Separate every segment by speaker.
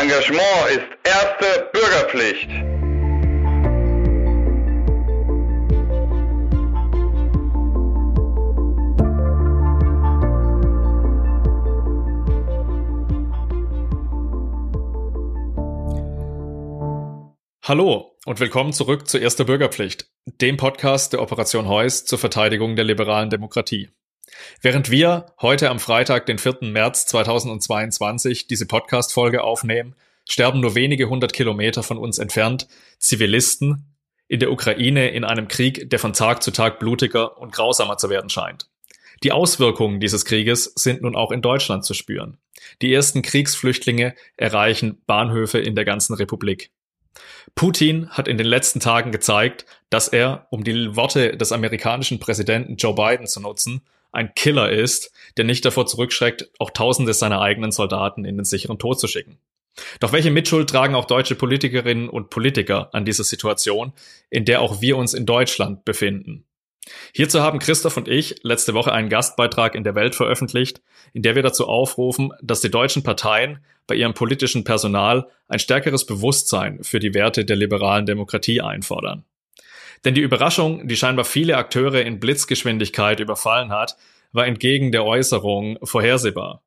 Speaker 1: Engagement ist erste Bürgerpflicht.
Speaker 2: Hallo und willkommen zurück zu Erster Bürgerpflicht, dem Podcast der Operation Heuss zur Verteidigung der liberalen Demokratie. Während wir heute am Freitag, den 4. März 2022, diese Podcast-Folge aufnehmen, sterben nur wenige hundert Kilometer von uns entfernt Zivilisten in der Ukraine in einem Krieg, der von Tag zu Tag blutiger und grausamer zu werden scheint. Die Auswirkungen dieses Krieges sind nun auch in Deutschland zu spüren. Die ersten Kriegsflüchtlinge erreichen Bahnhöfe in der ganzen Republik. Putin hat in den letzten Tagen gezeigt, dass er, um die Worte des amerikanischen Präsidenten Joe Biden zu nutzen, ein Killer ist, der nicht davor zurückschreckt, auch Tausende seiner eigenen Soldaten in den sicheren Tod zu schicken. Doch welche Mitschuld tragen auch deutsche Politikerinnen und Politiker an dieser Situation, in der auch wir uns in Deutschland befinden? Hierzu haben Christoph und ich letzte Woche einen Gastbeitrag in der Welt veröffentlicht, in der wir dazu aufrufen, dass die deutschen Parteien bei ihrem politischen Personal ein stärkeres Bewusstsein für die Werte der liberalen Demokratie einfordern. Denn die Überraschung, die scheinbar viele Akteure in Blitzgeschwindigkeit überfallen hat, war entgegen der Äußerung vorhersehbar.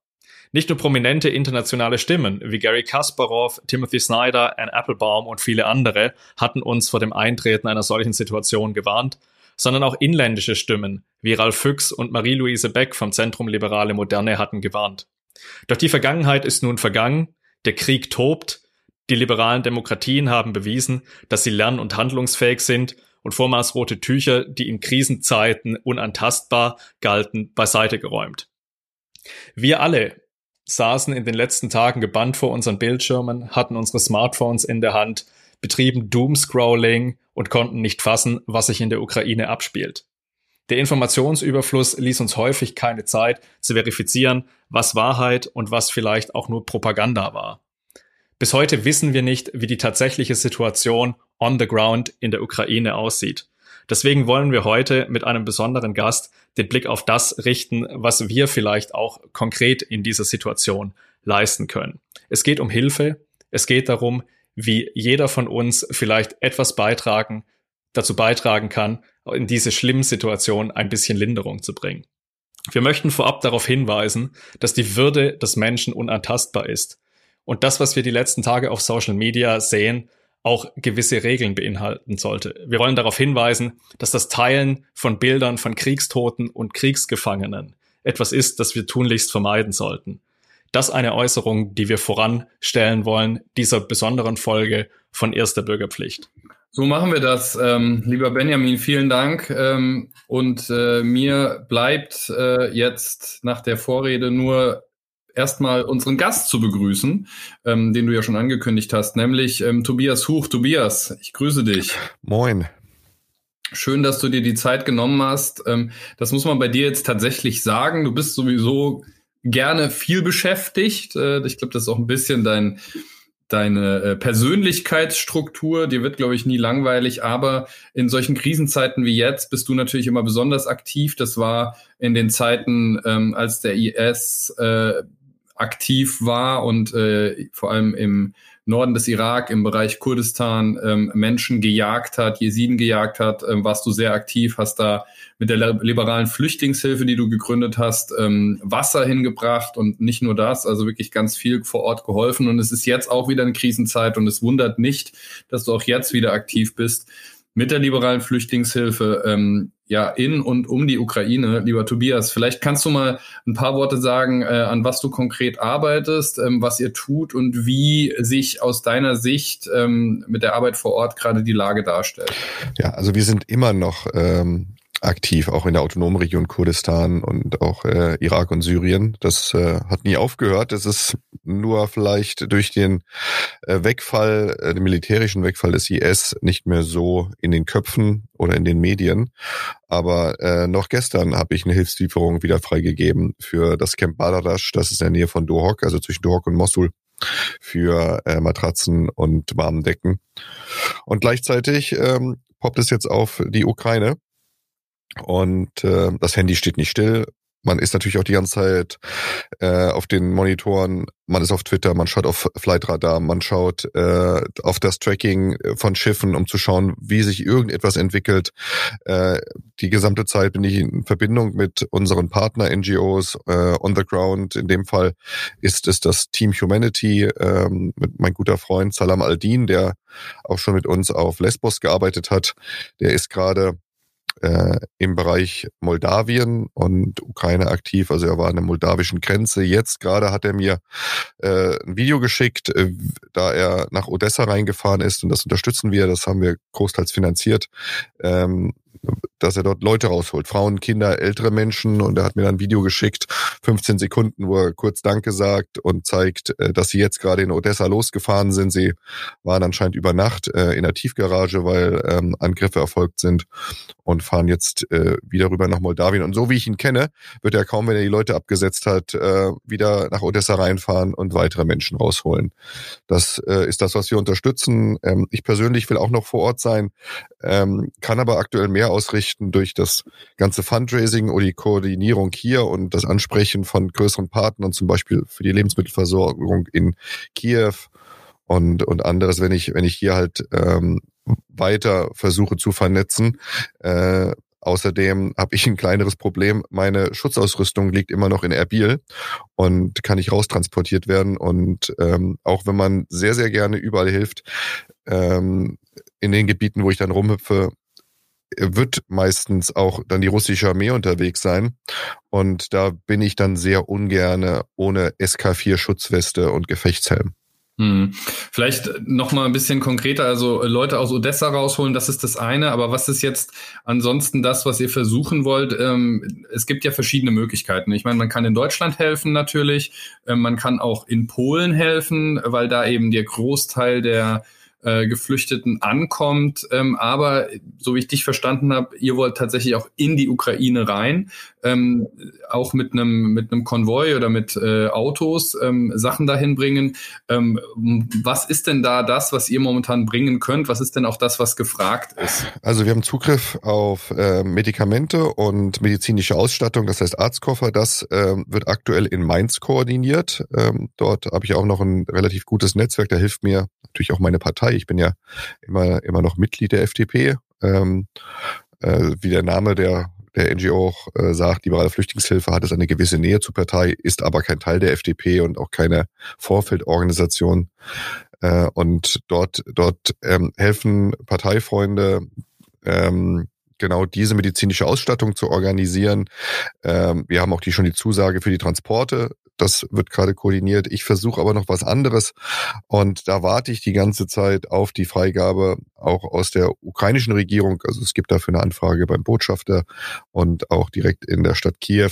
Speaker 2: Nicht nur prominente internationale Stimmen wie Gary Kasparov, Timothy Snyder, Anne Applebaum und viele andere hatten uns vor dem Eintreten einer solchen Situation gewarnt, sondern auch inländische Stimmen wie Ralf Füchs und Marie-Louise Beck vom Zentrum Liberale Moderne hatten gewarnt. Doch die Vergangenheit ist nun vergangen, der Krieg tobt, die liberalen Demokratien haben bewiesen, dass sie lern- und handlungsfähig sind und vormaßrote Tücher, die in Krisenzeiten unantastbar galten, beiseite geräumt. Wir alle saßen in den letzten Tagen gebannt vor unseren Bildschirmen, hatten unsere Smartphones in der Hand, betrieben Doomscrolling und konnten nicht fassen, was sich in der Ukraine abspielt. Der Informationsüberfluss ließ uns häufig keine Zeit zu verifizieren, was Wahrheit und was vielleicht auch nur Propaganda war. Bis heute wissen wir nicht, wie die tatsächliche Situation on the ground in der Ukraine aussieht. Deswegen wollen wir heute mit einem besonderen Gast den Blick auf das richten, was wir vielleicht auch konkret in dieser Situation leisten können. Es geht um Hilfe. Es geht darum, wie jeder von uns vielleicht etwas beitragen, dazu beitragen kann, in diese schlimmen Situation ein bisschen Linderung zu bringen. Wir möchten vorab darauf hinweisen, dass die Würde des Menschen unantastbar ist und das, was wir die letzten Tage auf Social Media sehen, auch gewisse Regeln beinhalten sollte. Wir wollen darauf hinweisen, dass das Teilen von Bildern von Kriegstoten und Kriegsgefangenen etwas ist, das wir tunlichst vermeiden sollten. Das eine Äußerung, die wir voranstellen wollen, dieser besonderen Folge von Erster Bürgerpflicht.
Speaker 3: So machen wir das, ähm, lieber Benjamin. Vielen Dank. Ähm, und äh, mir bleibt äh, jetzt nach der Vorrede nur erstmal unseren Gast zu begrüßen, ähm, den du ja schon angekündigt hast, nämlich ähm, Tobias Huch. Tobias, ich grüße dich.
Speaker 4: Moin.
Speaker 3: Schön, dass du dir die Zeit genommen hast. Ähm, das muss man bei dir jetzt tatsächlich sagen. Du bist sowieso gerne viel beschäftigt. Äh, ich glaube, das ist auch ein bisschen dein deine äh, Persönlichkeitsstruktur, dir wird, glaube ich, nie langweilig, aber in solchen Krisenzeiten wie jetzt bist du natürlich immer besonders aktiv. Das war in den Zeiten, ähm, als der IS äh, aktiv war und äh, vor allem im Norden des Irak, im Bereich Kurdistan ähm, Menschen gejagt hat, Jesiden gejagt hat, ähm, warst du sehr aktiv, hast da mit der liberalen Flüchtlingshilfe, die du gegründet hast, ähm, Wasser hingebracht und nicht nur das, also wirklich ganz viel vor Ort geholfen. Und es ist jetzt auch wieder eine Krisenzeit und es wundert nicht, dass du auch jetzt wieder aktiv bist mit der liberalen Flüchtlingshilfe ähm, ja in und um die Ukraine. Lieber Tobias, vielleicht kannst du mal ein paar Worte sagen, äh, an was du konkret arbeitest, ähm, was ihr tut und wie sich aus deiner Sicht ähm, mit der Arbeit vor Ort gerade die Lage darstellt.
Speaker 4: Ja, also wir sind immer noch ähm, aktiv, auch in der autonomen Region Kurdistan und auch äh, Irak und Syrien. Das äh, hat nie aufgehört. Es ist nur vielleicht durch den äh, Wegfall, äh, den militärischen Wegfall des IS nicht mehr so in den Köpfen oder in den Medien. Aber äh, noch gestern habe ich eine Hilfslieferung wieder freigegeben für das Camp Badadash. Das ist in der Nähe von Dohok, also zwischen Dohok und Mosul für äh, Matratzen und warmen Decken. Und gleichzeitig ähm, poppt es jetzt auf die Ukraine. Und äh, das Handy steht nicht still. man ist natürlich auch die ganze Zeit äh, auf den Monitoren, man ist auf Twitter, man schaut auf Flightradar, man schaut äh, auf das Tracking von Schiffen, um zu schauen, wie sich irgendetwas entwickelt. Äh, die gesamte Zeit bin ich in Verbindung mit unseren Partner-NGOs äh, on the ground. In dem Fall ist es das Team Humanity äh, mit mein guter Freund Salam Aldin, der auch schon mit uns auf Lesbos gearbeitet hat. Der ist gerade äh, im Bereich Moldawien und Ukraine aktiv. Also er war an der moldawischen Grenze. Jetzt gerade hat er mir äh, ein Video geschickt, äh, da er nach Odessa reingefahren ist und das unterstützen wir. Das haben wir großteils finanziert. Ähm, dass er dort Leute rausholt, Frauen, Kinder, ältere Menschen und er hat mir dann ein Video geschickt, 15 Sekunden, wo er kurz Danke sagt und zeigt, äh, dass sie jetzt gerade in Odessa losgefahren sind. Sie waren anscheinend über Nacht äh, in der Tiefgarage, weil ähm, Angriffe erfolgt sind und fahren jetzt äh, wieder rüber nach Moldawien. Und so wie ich ihn kenne, wird er kaum, wenn er die Leute abgesetzt hat, wieder nach Odessa reinfahren und weitere Menschen rausholen. Das ist das, was wir unterstützen. Ähm, ich persönlich will auch noch vor Ort sein, ähm, kann aber aktuell mehr ausrichten durch das ganze Fundraising oder die Koordinierung hier und das Ansprechen von größeren Partnern, zum Beispiel für die Lebensmittelversorgung in Kiew und, und anderes, wenn ich, wenn ich hier halt ähm, weiter versuche zu vernetzen. Äh, Außerdem habe ich ein kleineres Problem. Meine Schutzausrüstung liegt immer noch in Erbil und kann nicht raustransportiert werden. Und ähm, auch wenn man sehr, sehr gerne überall hilft, ähm, in den Gebieten, wo ich dann rumhüpfe, wird meistens auch dann die russische Armee unterwegs sein. Und da bin ich dann sehr ungerne ohne SK4 Schutzweste und Gefechtshelm.
Speaker 3: Hm. Vielleicht noch mal ein bisschen konkreter, also Leute aus Odessa rausholen, das ist das eine, aber was ist jetzt ansonsten das, was ihr versuchen wollt? Ähm, es gibt ja verschiedene Möglichkeiten. Ich meine, man kann in Deutschland helfen natürlich, ähm, man kann auch in Polen helfen, weil da eben der Großteil der äh, Geflüchteten ankommt. Ähm, aber so wie ich dich verstanden habe, ihr wollt tatsächlich auch in die Ukraine rein, ähm, auch mit einem mit einem Konvoi oder mit äh, Autos ähm, Sachen dahin bringen. Ähm, was ist denn da das, was ihr momentan bringen könnt? Was ist denn auch das, was gefragt ist?
Speaker 4: Also wir haben Zugriff auf äh, Medikamente und medizinische Ausstattung, das heißt Arztkoffer. Das äh, wird aktuell in Mainz koordiniert. Ähm, dort habe ich auch noch ein relativ gutes Netzwerk. Da hilft mir natürlich auch meine Partei. Ich bin ja immer, immer noch Mitglied der FDP. Ähm, äh, wie der Name der, der NGO auch äh, sagt, liberale Flüchtlingshilfe hat es eine gewisse Nähe zur Partei, ist aber kein Teil der FDP und auch keine Vorfeldorganisation. Äh, und dort, dort ähm, helfen Parteifreunde, ähm, genau diese medizinische Ausstattung zu organisieren. Ähm, wir haben auch die schon die Zusage für die Transporte das wird gerade koordiniert. Ich versuche aber noch was anderes und da warte ich die ganze Zeit auf die Freigabe auch aus der ukrainischen Regierung. Also es gibt dafür eine Anfrage beim Botschafter und auch direkt in der Stadt Kiew,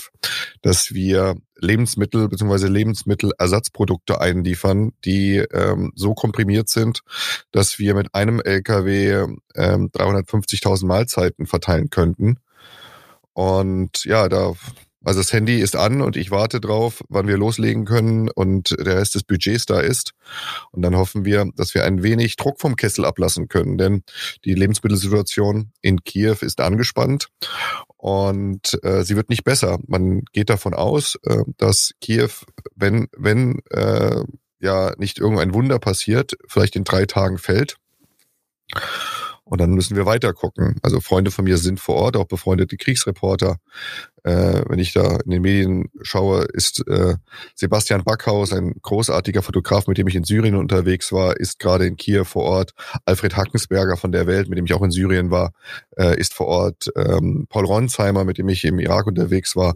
Speaker 4: dass wir Lebensmittel bzw. Lebensmittelersatzprodukte einliefern, die ähm, so komprimiert sind, dass wir mit einem LKW ähm, 350.000 Mahlzeiten verteilen könnten. Und ja, da also das Handy ist an und ich warte drauf, wann wir loslegen können und der Rest des Budgets da ist. Und dann hoffen wir, dass wir ein wenig Druck vom Kessel ablassen können, denn die Lebensmittelsituation in Kiew ist angespannt und äh, sie wird nicht besser. Man geht davon aus, äh, dass Kiew, wenn wenn äh, ja nicht irgendein Wunder passiert, vielleicht in drei Tagen fällt. Und dann müssen wir weiter gucken. Also Freunde von mir sind vor Ort, auch befreundete Kriegsreporter. Äh, wenn ich da in den Medien schaue, ist äh, Sebastian Backhaus, ein großartiger Fotograf, mit dem ich in Syrien unterwegs war, ist gerade in Kiew vor Ort. Alfred Hackensberger von der Welt, mit dem ich auch in Syrien war, äh, ist vor Ort. Ähm, Paul Ronsheimer, mit dem ich im Irak unterwegs war,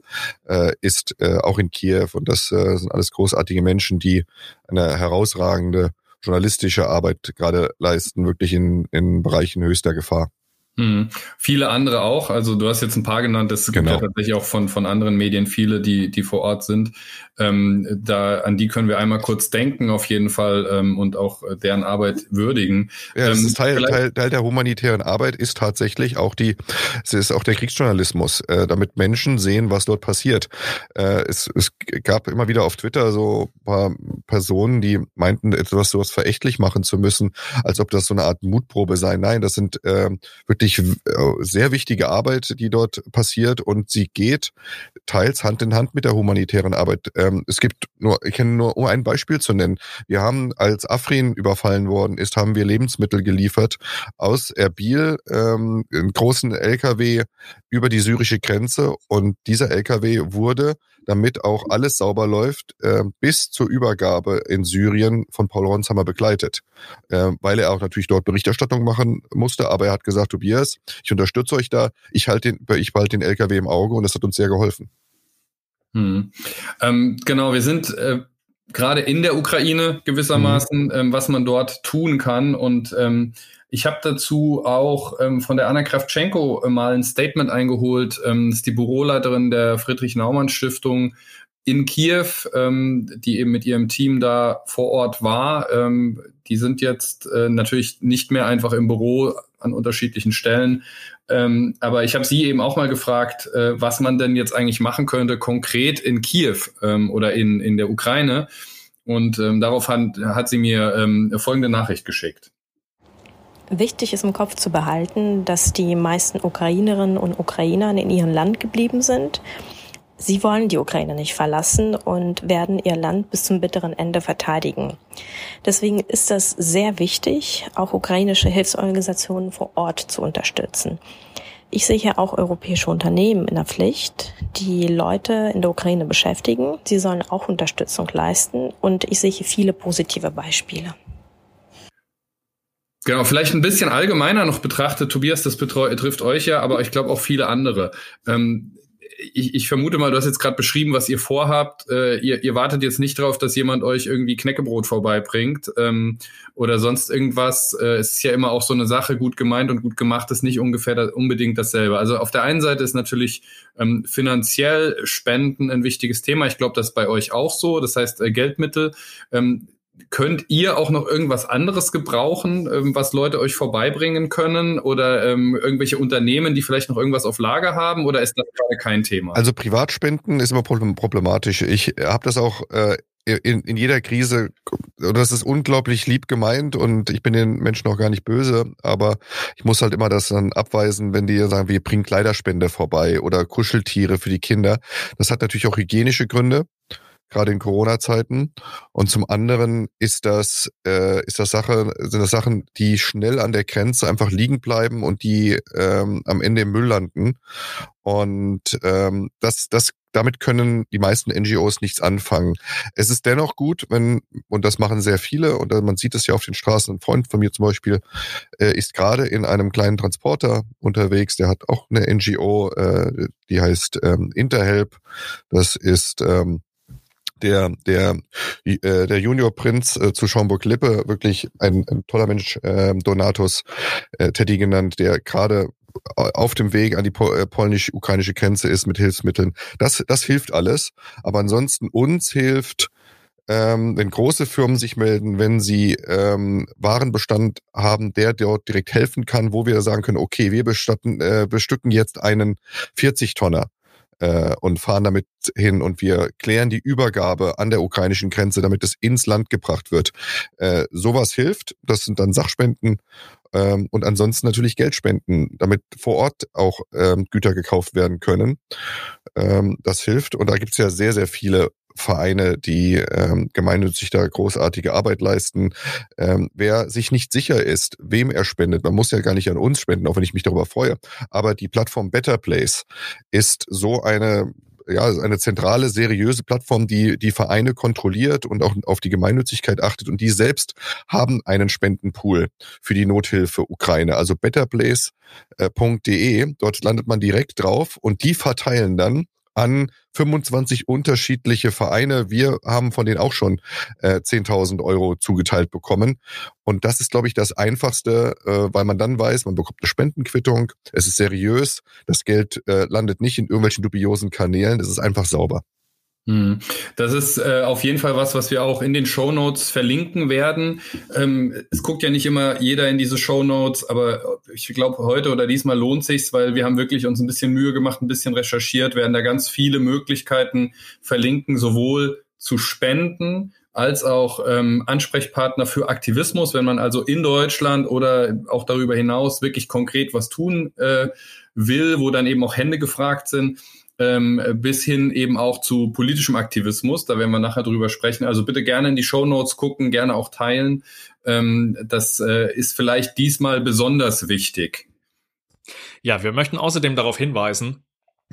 Speaker 4: äh, ist äh, auch in Kiew. Und das äh, sind alles großartige Menschen, die eine herausragende journalistische Arbeit gerade leisten, wirklich in, in Bereichen höchster Gefahr.
Speaker 3: Hm. Viele andere auch. Also du hast jetzt ein paar genannt. Es genau. gibt ja tatsächlich auch von, von anderen Medien viele, die, die vor Ort sind. Ähm, da, an die können wir einmal kurz denken, auf jeden Fall, ähm, und auch äh, deren Arbeit würdigen.
Speaker 4: Ja, das ähm, ist Teil, Teil, Teil der humanitären Arbeit ist tatsächlich auch die, es ist auch der Kriegsjournalismus, äh, damit Menschen sehen, was dort passiert. Äh, es, es gab immer wieder auf Twitter so paar Personen, die meinten, etwas sowas verächtlich machen zu müssen, als ob das so eine Art Mutprobe sei. Nein, das sind äh, wirklich wirklich äh, sehr wichtige Arbeit, die dort passiert und sie geht teils Hand in Hand mit der humanitären Arbeit. Ähm, es gibt nur, ich kenne nur, um ein Beispiel zu nennen. Wir haben, als Afrin überfallen worden ist, haben wir Lebensmittel geliefert aus Erbil, ähm, einen großen LKW über die syrische Grenze und dieser LKW wurde damit auch alles sauber läuft, äh, bis zur Übergabe in Syrien von Paul Ronsheimer begleitet. Äh, weil er auch natürlich dort Berichterstattung machen musste, aber er hat gesagt, Tobias, ich unterstütze euch da, ich halte den, ich behalte den LKW im Auge und das hat uns sehr geholfen.
Speaker 3: Hm. Ähm, genau, wir sind äh, gerade in der Ukraine gewissermaßen, mhm. ähm, was man dort tun kann und ähm, ich habe dazu auch ähm, von der Anna Kravtschenko äh, mal ein Statement eingeholt. Ähm, das ist die Büroleiterin der Friedrich-Naumann-Stiftung in Kiew, ähm, die eben mit ihrem Team da vor Ort war. Ähm, die sind jetzt äh, natürlich nicht mehr einfach im Büro an unterschiedlichen Stellen. Ähm, aber ich habe sie eben auch mal gefragt, äh, was man denn jetzt eigentlich machen könnte, konkret in Kiew ähm, oder in, in der Ukraine. Und ähm, darauf hat, hat sie mir ähm, folgende Nachricht geschickt.
Speaker 5: Wichtig ist im Kopf zu behalten, dass die meisten Ukrainerinnen und Ukrainer in ihrem Land geblieben sind. Sie wollen die Ukraine nicht verlassen und werden ihr Land bis zum bitteren Ende verteidigen. Deswegen ist es sehr wichtig, auch ukrainische Hilfsorganisationen vor Ort zu unterstützen. Ich sehe hier auch europäische Unternehmen in der Pflicht, die Leute in der Ukraine beschäftigen. Sie sollen auch Unterstützung leisten und ich sehe hier viele positive Beispiele.
Speaker 3: Genau, vielleicht ein bisschen allgemeiner noch betrachtet, Tobias, das betrifft euch ja, aber ich glaube auch viele andere. Ähm, ich, ich vermute mal, du hast jetzt gerade beschrieben, was ihr vorhabt. Äh, ihr, ihr wartet jetzt nicht darauf, dass jemand euch irgendwie Knäckebrot vorbeibringt ähm, oder sonst irgendwas. Äh, es ist ja immer auch so eine Sache, gut gemeint und gut gemacht ist nicht ungefähr da, unbedingt dasselbe. Also auf der einen Seite ist natürlich ähm, finanziell Spenden ein wichtiges Thema. Ich glaube, das ist bei euch auch so. Das heißt, äh, Geldmittel. Ähm, Könnt ihr auch noch irgendwas anderes gebrauchen, ähm, was Leute euch vorbeibringen können oder ähm, irgendwelche Unternehmen, die vielleicht noch irgendwas auf Lager haben oder ist das gerade kein Thema?
Speaker 4: Also Privatspenden ist immer problematisch. Ich habe das auch äh, in, in jeder Krise, das ist unglaublich lieb gemeint und ich bin den Menschen auch gar nicht böse, aber ich muss halt immer das dann abweisen, wenn die sagen, wir bringen Kleiderspende vorbei oder Kuscheltiere für die Kinder. Das hat natürlich auch hygienische Gründe gerade in Corona-Zeiten. Und zum anderen ist das, äh, ist das Sache, sind das Sachen, die schnell an der Grenze einfach liegen bleiben und die ähm, am Ende im Müll landen. Und ähm, das, das, damit können die meisten NGOs nichts anfangen. Es ist dennoch gut, wenn, und das machen sehr viele, und man sieht es ja auf den Straßen, ein Freund von mir zum Beispiel äh, ist gerade in einem kleinen Transporter unterwegs, der hat auch eine NGO, äh, die heißt ähm, Interhelp. Das ist ähm, der, der, äh, der Junior-Prinz äh, zu Schaumburg-Lippe, wirklich ein, ein toller Mensch, äh, Donatus äh, Teddy genannt, der gerade auf dem Weg an die äh, polnisch-ukrainische Grenze ist mit Hilfsmitteln. Das, das hilft alles. Aber ansonsten uns hilft, ähm, wenn große Firmen sich melden, wenn sie ähm, Warenbestand haben, der dort direkt helfen kann, wo wir sagen können, okay, wir bestatten, äh, bestücken jetzt einen 40-Tonner äh, und fahren damit hin und wir klären die Übergabe an der ukrainischen Grenze, damit es ins Land gebracht wird. Äh, sowas hilft. Das sind dann Sachspenden ähm, und ansonsten natürlich Geldspenden, damit vor Ort auch ähm, Güter gekauft werden können. Ähm, das hilft und da gibt's ja sehr, sehr viele Vereine, die ähm, gemeinnützig da großartige Arbeit leisten. Ähm, wer sich nicht sicher ist, wem er spendet, man muss ja gar nicht an uns spenden, auch wenn ich mich darüber freue. Aber die Plattform Better Place ist so eine ja, eine zentrale, seriöse Plattform, die die Vereine kontrolliert und auch auf die Gemeinnützigkeit achtet. Und die selbst haben einen Spendenpool für die Nothilfe Ukraine, also betterplace.de. Dort landet man direkt drauf und die verteilen dann an 25 unterschiedliche Vereine. Wir haben von denen auch schon äh, 10.000 Euro zugeteilt bekommen. Und das ist, glaube ich, das Einfachste, äh, weil man dann weiß, man bekommt eine Spendenquittung, es ist seriös, das Geld äh, landet nicht in irgendwelchen dubiosen Kanälen, es ist einfach sauber.
Speaker 3: Hm. Das ist äh, auf jeden Fall was, was wir auch in den Show Notes verlinken werden. Ähm, es guckt ja nicht immer jeder in diese Show Notes, aber ich glaube, heute oder diesmal lohnt sich's, weil wir haben wirklich uns ein bisschen Mühe gemacht, ein bisschen recherchiert, werden da ganz viele Möglichkeiten verlinken, sowohl zu spenden, als auch ähm, Ansprechpartner für Aktivismus, wenn man also in Deutschland oder auch darüber hinaus wirklich konkret was tun äh, will, wo dann eben auch Hände gefragt sind ähm, bis hin eben auch zu politischem Aktivismus. Da werden wir nachher drüber sprechen. Also bitte gerne in die Show Notes gucken, gerne auch teilen. Ähm, das äh, ist vielleicht diesmal besonders wichtig.
Speaker 2: Ja, wir möchten außerdem darauf hinweisen,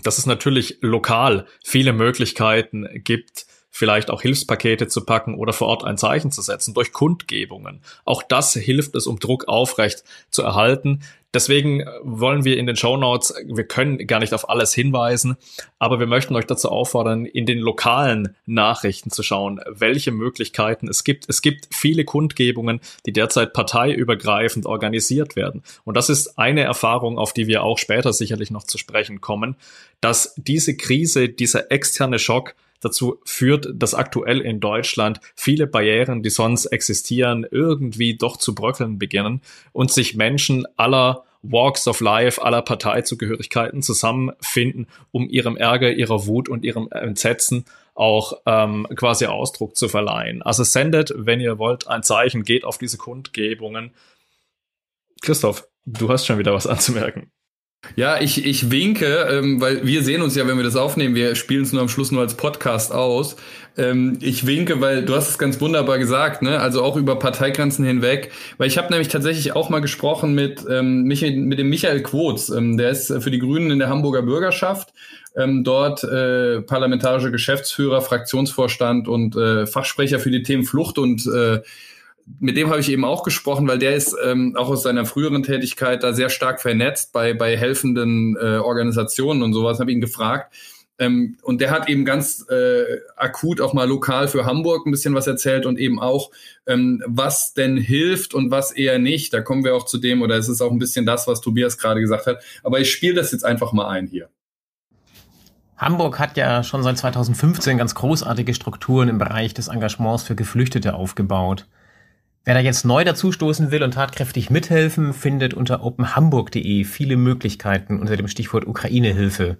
Speaker 2: dass es natürlich lokal viele Möglichkeiten gibt, vielleicht auch Hilfspakete zu packen oder vor Ort ein Zeichen zu setzen durch Kundgebungen. Auch das hilft es, um Druck aufrecht zu erhalten. Deswegen wollen wir in den Show Notes, wir können gar nicht auf alles hinweisen, aber wir möchten euch dazu auffordern, in den lokalen Nachrichten zu schauen, welche Möglichkeiten es gibt. Es gibt viele Kundgebungen, die derzeit parteiübergreifend organisiert werden. Und das ist eine Erfahrung, auf die wir auch später sicherlich noch zu sprechen kommen, dass diese Krise, dieser externe Schock dazu führt, dass aktuell in Deutschland viele Barrieren, die sonst existieren, irgendwie doch zu bröckeln beginnen und sich Menschen aller Walks of Life, aller Parteizugehörigkeiten zusammenfinden, um ihrem Ärger, ihrer Wut und ihrem Entsetzen auch ähm, quasi Ausdruck zu verleihen. Also sendet, wenn ihr wollt, ein Zeichen, geht auf diese Kundgebungen. Christoph, du hast schon wieder was anzumerken.
Speaker 3: Ja, ich, ich winke, ähm, weil wir sehen uns ja, wenn wir das aufnehmen, wir spielen es nur am Schluss nur als Podcast aus. Ähm, ich winke, weil du hast es ganz wunderbar gesagt, ne? Also auch über Parteigrenzen hinweg. Weil ich habe nämlich tatsächlich auch mal gesprochen mit, ähm, Michael, mit dem Michael Quots, ähm, der ist für die Grünen in der Hamburger Bürgerschaft. Ähm, dort äh, parlamentarischer Geschäftsführer, Fraktionsvorstand und äh, Fachsprecher für die Themen Flucht und äh, mit dem habe ich eben auch gesprochen, weil der ist ähm, auch aus seiner früheren Tätigkeit da sehr stark vernetzt bei, bei helfenden äh, Organisationen und sowas. Habe ihn gefragt. Ähm, und der hat eben ganz äh, akut auch mal lokal für Hamburg ein bisschen was erzählt und eben auch, ähm, was denn hilft und was eher nicht. Da kommen wir auch zu dem, oder es ist auch ein bisschen das, was Tobias gerade gesagt hat. Aber ich spiele das jetzt einfach mal ein hier.
Speaker 6: Hamburg hat ja schon seit 2015 ganz großartige Strukturen im Bereich des Engagements für Geflüchtete aufgebaut. Wer da jetzt neu dazustoßen will und tatkräftig mithelfen, findet unter openhamburg.de viele Möglichkeiten unter dem Stichwort Ukraine-Hilfe.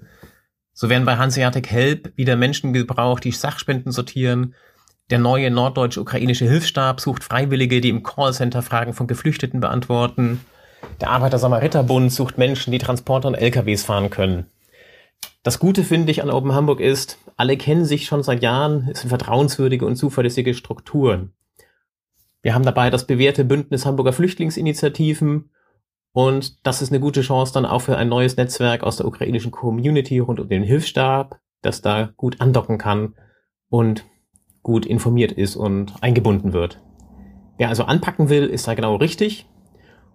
Speaker 6: So werden bei Hanseatic Help wieder Menschen gebraucht, die Sachspenden sortieren. Der neue norddeutsche-ukrainische Hilfsstab sucht Freiwillige, die im Callcenter Fragen von Geflüchteten beantworten. Der Arbeiter-Samariter-Bund sucht Menschen, die Transporter und LKWs fahren können. Das Gute finde ich an Open Hamburg ist, alle kennen sich schon seit Jahren, es sind vertrauenswürdige und zuverlässige Strukturen. Wir haben dabei das bewährte Bündnis Hamburger Flüchtlingsinitiativen und das ist eine gute Chance dann auch für ein neues Netzwerk aus der ukrainischen Community rund um den Hilfsstab, das da gut andocken kann und gut informiert ist und eingebunden wird. Wer also anpacken will, ist da genau richtig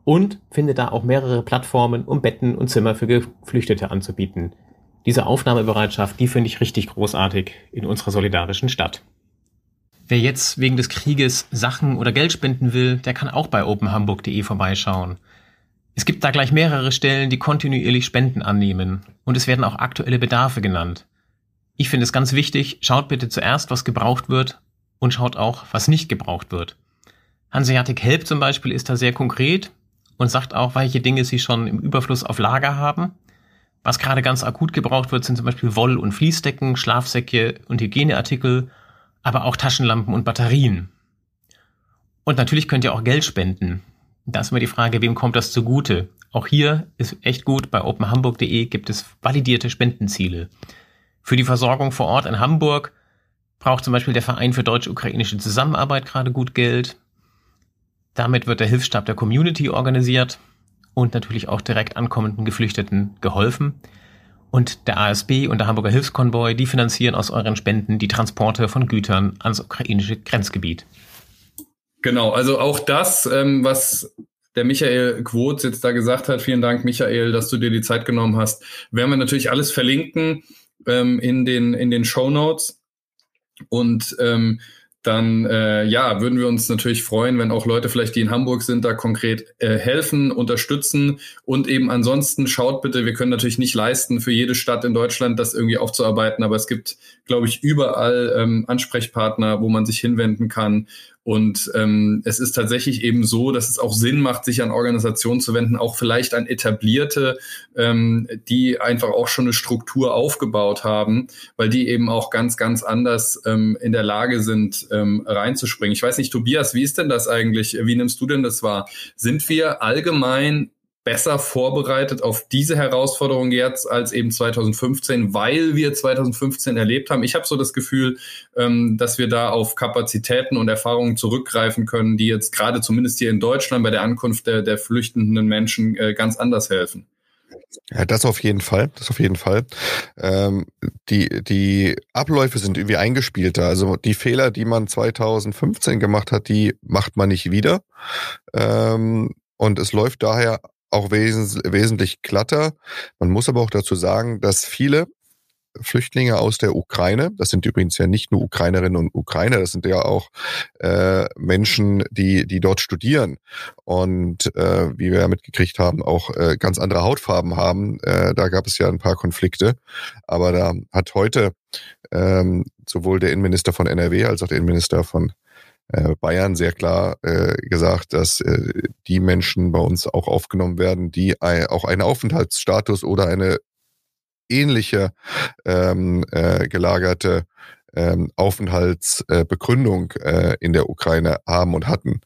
Speaker 6: und findet da auch mehrere Plattformen, um Betten und Zimmer für Geflüchtete anzubieten. Diese Aufnahmebereitschaft, die finde ich richtig großartig in unserer solidarischen Stadt. Wer jetzt wegen des Krieges Sachen oder Geld spenden will, der kann auch bei openhamburg.de vorbeischauen. Es gibt da gleich mehrere Stellen, die kontinuierlich Spenden annehmen und es werden auch aktuelle Bedarfe genannt. Ich finde es ganz wichtig, schaut bitte zuerst, was gebraucht wird und schaut auch, was nicht gebraucht wird. Hanseatic Help zum Beispiel ist da sehr konkret und sagt auch, welche Dinge sie schon im Überfluss auf Lager haben. Was gerade ganz akut gebraucht wird, sind zum Beispiel Woll- und Fließdecken, Schlafsäcke und Hygieneartikel aber auch Taschenlampen und Batterien. Und natürlich könnt ihr auch Geld spenden. Da ist immer die Frage, wem kommt das zugute? Auch hier ist echt gut, bei openhamburg.de gibt es validierte Spendenziele. Für die Versorgung vor Ort in Hamburg braucht zum Beispiel der Verein für deutsch-ukrainische Zusammenarbeit gerade gut Geld. Damit wird der Hilfsstab der Community organisiert und natürlich auch direkt ankommenden Geflüchteten geholfen. Und der ASB und der Hamburger Hilfskonvoi, die finanzieren aus euren Spenden die Transporte von Gütern ans ukrainische Grenzgebiet.
Speaker 3: Genau, also auch das, ähm, was der Michael Quots jetzt da gesagt hat. Vielen Dank, Michael, dass du dir die Zeit genommen hast. Werden wir natürlich alles verlinken ähm, in den, in den Show Notes. Und ähm, dann äh, ja, würden wir uns natürlich freuen, wenn auch Leute vielleicht, die in Hamburg sind, da konkret äh, helfen, unterstützen. Und eben ansonsten schaut bitte, wir können natürlich nicht leisten, für jede Stadt in Deutschland das irgendwie aufzuarbeiten, aber es gibt, glaube ich, überall ähm, Ansprechpartner, wo man sich hinwenden kann Und ähm, es ist tatsächlich eben so, dass es auch Sinn macht, sich an Organisationen zu wenden, auch vielleicht an etablierte, ähm, die einfach auch schon eine Struktur aufgebaut haben, weil die eben auch ganz, ganz anders ähm, in der Lage sind, ähm, reinzuspringen. Ich weiß nicht, Tobias, wie ist denn das eigentlich? Wie nimmst du denn das wahr? Sind wir allgemein besser vorbereitet auf diese Herausforderung jetzt als eben 2015, weil wir 2015 erlebt haben. Ich habe so das Gefühl, ähm, dass wir da auf Kapazitäten und Erfahrungen zurückgreifen können, die jetzt gerade zumindest hier in Deutschland bei der Ankunft der, der flüchtenden Menschen äh, ganz anders helfen.
Speaker 4: Ja, das auf jeden Fall, das auf jeden Fall. Ähm, die, die Abläufe sind irgendwie eingespielter. Also die Fehler, die man 2015 gemacht hat, die macht man nicht wieder. Ähm, und es läuft daher auch wes wesentlich glatter. Man muss aber auch dazu sagen, dass viele Flüchtlinge aus der Ukraine, das sind übrigens ja nicht nur Ukrainerinnen und Ukrainer, das sind ja auch äh, Menschen, die, die dort studieren und äh, wie wir ja mitgekriegt haben, auch äh, ganz andere Hautfarben haben. Äh, da gab es ja ein paar Konflikte, aber da hat heute ähm, sowohl der Innenminister von NRW als auch der Innenminister von Bayern sehr klar äh, gesagt, dass äh, die Menschen bei uns auch aufgenommen werden, die auch einen Aufenthaltsstatus oder eine ähnliche ähm, äh, gelagerte ähm, Aufenthaltsbegründung äh, in der Ukraine haben und hatten.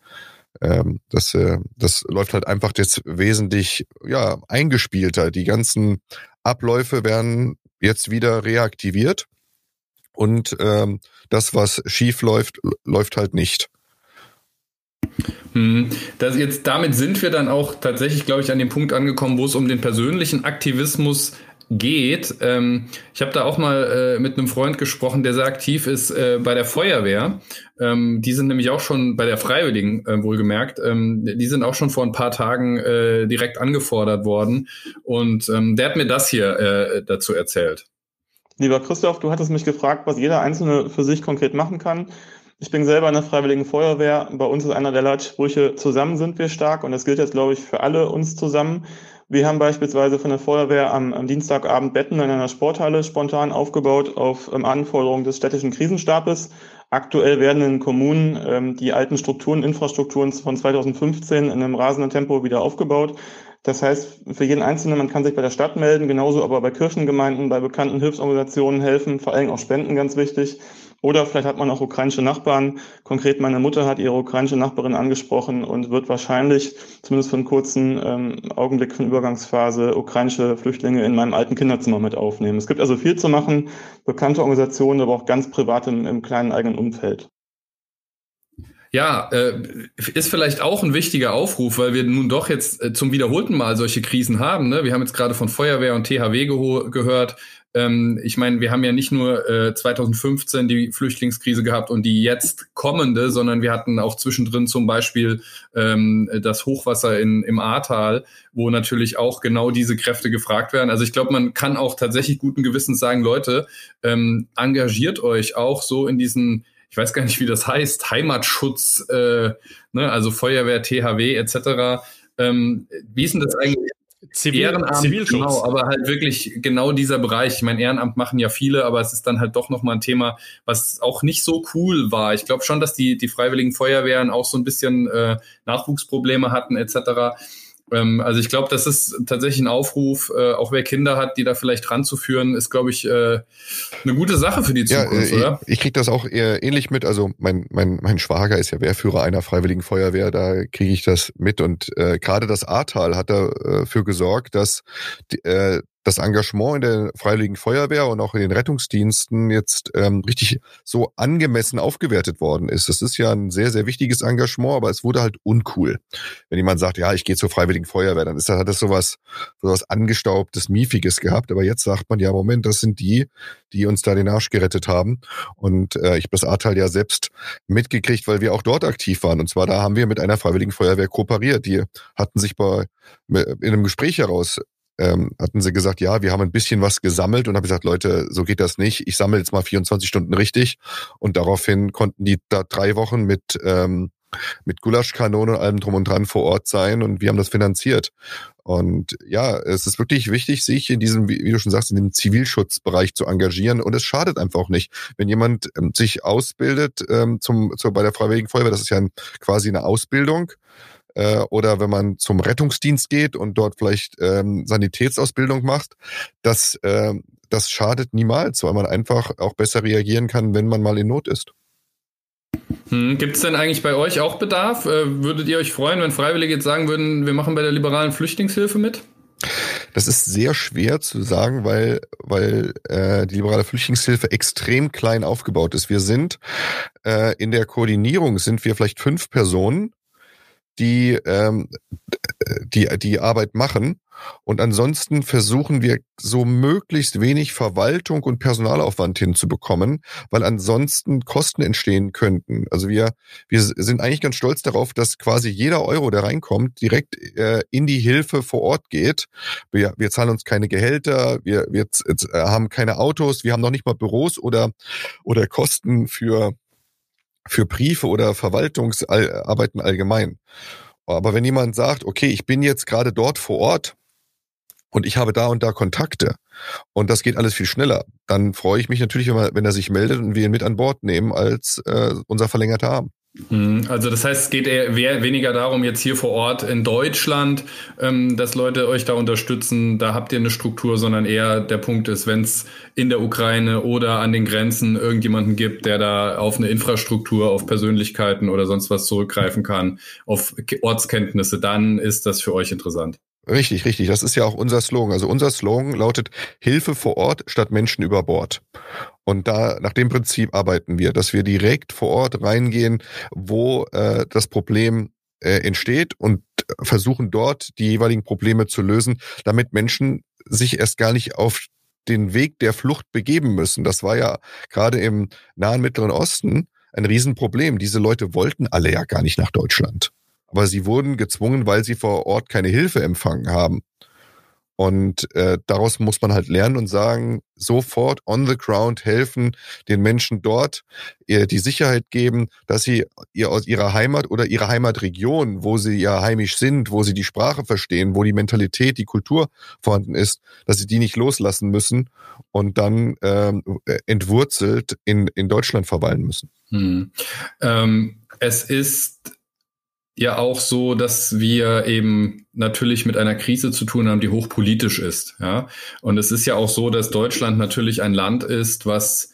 Speaker 4: Ähm, das, äh, das läuft halt einfach jetzt wesentlich ja, eingespielter. Die ganzen Abläufe werden jetzt wieder reaktiviert und ähm, das, was schief läuft, läuft halt nicht.
Speaker 3: Hm. Das jetzt, damit sind wir dann auch tatsächlich, glaube ich, an dem Punkt angekommen, wo es um den persönlichen Aktivismus geht. Ähm, ich habe da auch mal äh, mit einem Freund gesprochen, der sehr aktiv ist äh, bei der Feuerwehr. Ähm, die sind nämlich auch schon bei der Freiwilligen, äh, wohlgemerkt. Ähm, die sind auch schon vor ein paar Tagen äh, direkt angefordert worden. Und ähm, der hat mir das hier äh, dazu erzählt.
Speaker 7: Lieber Christoph, du hattest mich gefragt, was jeder Einzelne für sich konkret machen kann. Ich bin selber in der Freiwilligen Feuerwehr. Bei uns ist einer der Leitsprüche, zusammen sind wir stark. Und das gilt jetzt, glaube ich, für alle uns zusammen. Wir haben beispielsweise von der Feuerwehr am, am Dienstagabend Betten in einer Sporthalle spontan aufgebaut auf ähm, Anforderungen des städtischen Krisenstabes. Aktuell werden in Kommunen ähm, die alten Strukturen, Infrastrukturen von 2015 in einem rasenden Tempo wieder aufgebaut. Das heißt, für jeden Einzelnen, man kann sich bei der Stadt melden, genauso aber bei Kirchengemeinden, bei bekannten Hilfsorganisationen helfen, vor allem auch Spenden ganz wichtig. Oder vielleicht hat man auch ukrainische Nachbarn. Konkret meine Mutter hat ihre ukrainische Nachbarin angesprochen und wird wahrscheinlich, zumindest für einen kurzen ähm, Augenblick von Übergangsphase, ukrainische Flüchtlinge in meinem alten Kinderzimmer mit aufnehmen. Es gibt also viel zu machen, bekannte Organisationen, aber auch ganz privat im, im kleinen eigenen Umfeld.
Speaker 3: Ja, äh, ist vielleicht auch ein wichtiger Aufruf, weil wir nun doch jetzt äh, zum wiederholten Mal solche Krisen haben. Ne? Wir haben jetzt gerade von Feuerwehr und THW ge gehört. Ähm, ich meine, wir haben ja nicht nur äh, 2015 die Flüchtlingskrise gehabt und die jetzt kommende, sondern wir hatten auch zwischendrin zum Beispiel ähm, das Hochwasser in, im Ahrtal, wo natürlich auch genau diese Kräfte gefragt werden. Also ich glaube, man kann auch tatsächlich guten Gewissens sagen, Leute, ähm, engagiert euch auch so in diesen ich weiß gar nicht, wie das heißt, Heimatschutz, äh, ne, also Feuerwehr, THW etc. Ähm, wie ist denn das eigentlich? Zivil, Ehrenamt, Zivilschutz. Genau, aber halt wirklich genau dieser Bereich. Ich meine, Ehrenamt machen ja viele, aber es ist dann halt doch nochmal ein Thema, was auch nicht so cool war. Ich glaube schon, dass die, die Freiwilligen Feuerwehren auch so ein bisschen äh, Nachwuchsprobleme hatten etc. Ähm, also ich glaube, das ist tatsächlich ein Aufruf, äh, auch wer Kinder hat, die da vielleicht ranzuführen, ist, glaube ich, äh, eine gute Sache für die Zukunft,
Speaker 4: ja,
Speaker 3: äh, oder?
Speaker 4: Ich, ich kriege das auch eher ähnlich mit. Also mein, mein, mein Schwager ist ja Wehrführer einer Freiwilligen Feuerwehr, da kriege ich das mit. Und äh, gerade das Ahrtal hat dafür gesorgt, dass die, äh, das Engagement in der Freiwilligen Feuerwehr und auch in den Rettungsdiensten jetzt ähm, richtig so angemessen aufgewertet worden ist. Das ist ja ein sehr, sehr wichtiges Engagement, aber es wurde halt uncool. Wenn jemand sagt, ja, ich gehe zur Freiwilligen Feuerwehr, dann ist das, hat das sowas, sowas angestaubtes, miefiges gehabt. Aber jetzt sagt man ja, Moment, das sind die, die uns da den Arsch gerettet haben. Und äh, ich habe das Ahrtal ja selbst mitgekriegt, weil wir auch dort aktiv waren. Und zwar da haben wir mit einer Freiwilligen Feuerwehr kooperiert. Die hatten sich bei in einem Gespräch heraus ähm, hatten sie gesagt, ja, wir haben ein bisschen was gesammelt und habe gesagt, Leute, so geht das nicht. Ich sammle jetzt mal 24 Stunden richtig. Und daraufhin konnten die da drei Wochen mit ähm, mit Gulaschkanonen und allem drum und dran vor Ort sein und wir haben das finanziert. Und ja, es ist wirklich wichtig, sich in diesem, wie du schon sagst, in dem Zivilschutzbereich zu engagieren. Und es schadet einfach auch nicht, wenn jemand ähm, sich ausbildet ähm, zum, zu, bei der Freiwilligen Feuerwehr. Das ist ja ein, quasi eine Ausbildung äh, oder wenn man zum Rettungsdienst geht und dort vielleicht ähm, Sanitätsausbildung macht, das, äh, das schadet niemals, weil man einfach auch besser reagieren kann, wenn man mal in Not ist.
Speaker 3: Hm, Gibt es denn eigentlich bei euch auch Bedarf? Äh, würdet ihr euch freuen, wenn Freiwillige jetzt sagen würden, wir machen bei der liberalen Flüchtlingshilfe mit?
Speaker 4: Das ist sehr schwer zu sagen, weil, weil äh, die liberale Flüchtlingshilfe extrem klein aufgebaut ist. Wir sind äh, in der Koordinierung sind wir vielleicht fünf Personen die, ähm, die die Arbeit machen. Und ansonsten versuchen wir so möglichst wenig Verwaltung und Personalaufwand hinzubekommen, weil ansonsten Kosten entstehen könnten. Also wir, wir sind eigentlich ganz stolz darauf, dass quasi jeder Euro, der reinkommt, direkt äh, in die Hilfe vor Ort geht. Wir, wir zahlen uns keine Gehälter, wir, wir äh, haben keine Autos, wir haben noch nicht mal Büros oder, oder Kosten für für Briefe oder Verwaltungsarbeiten allgemein. Aber wenn jemand sagt, okay, ich bin jetzt gerade dort vor Ort und ich habe da und da Kontakte und das geht alles viel schneller, dann freue ich mich natürlich, wenn wenn er sich meldet und wir ihn mit an Bord nehmen als äh, unser verlängerter Arm.
Speaker 3: Mhm. Also das heißt, es geht eher weniger darum, jetzt hier vor Ort in Deutschland, ähm, dass Leute euch da unterstützen, da habt ihr eine Struktur, sondern eher der Punkt ist, wenn es in der Ukraine oder an den Grenzen irgendjemanden gibt, der da auf eine Infrastruktur, auf Persönlichkeiten oder sonst was zurückgreifen kann, auf Ortskenntnisse, dann ist das für euch interessant.
Speaker 4: Richtig, richtig. Das ist ja auch unser Slogan. Also unser Slogan lautet Hilfe vor Ort statt Menschen über Bord. Und da nach dem Prinzip arbeiten wir, dass wir direkt vor Ort reingehen, wo äh, das Problem äh, entsteht und versuchen dort die jeweiligen Probleme zu lösen, damit Menschen sich erst gar nicht auf den Weg der Flucht begeben müssen. Das war ja gerade im nahen Mittleren Osten ein Riesenproblem. Diese Leute wollten alle ja gar nicht nach Deutschland aber sie wurden gezwungen, weil sie vor Ort keine Hilfe empfangen haben. Und äh, daraus muss man halt lernen und sagen, sofort on the ground helfen, den Menschen dort ihr die Sicherheit geben, dass sie ihr aus ihrer Heimat oder ihrer Heimatregion, wo sie ja heimisch sind, wo sie die Sprache verstehen, wo die Mentalität, die Kultur vorhanden ist, dass sie die nicht loslassen müssen und dann ähm, entwurzelt in, in Deutschland verweilen müssen.
Speaker 3: Hm. Ähm, es ist ja auch so, dass wir eben natürlich mit einer Krise zu tun haben, die hochpolitisch ist. Ja? Und es ist ja auch so, dass Deutschland natürlich ein Land ist, was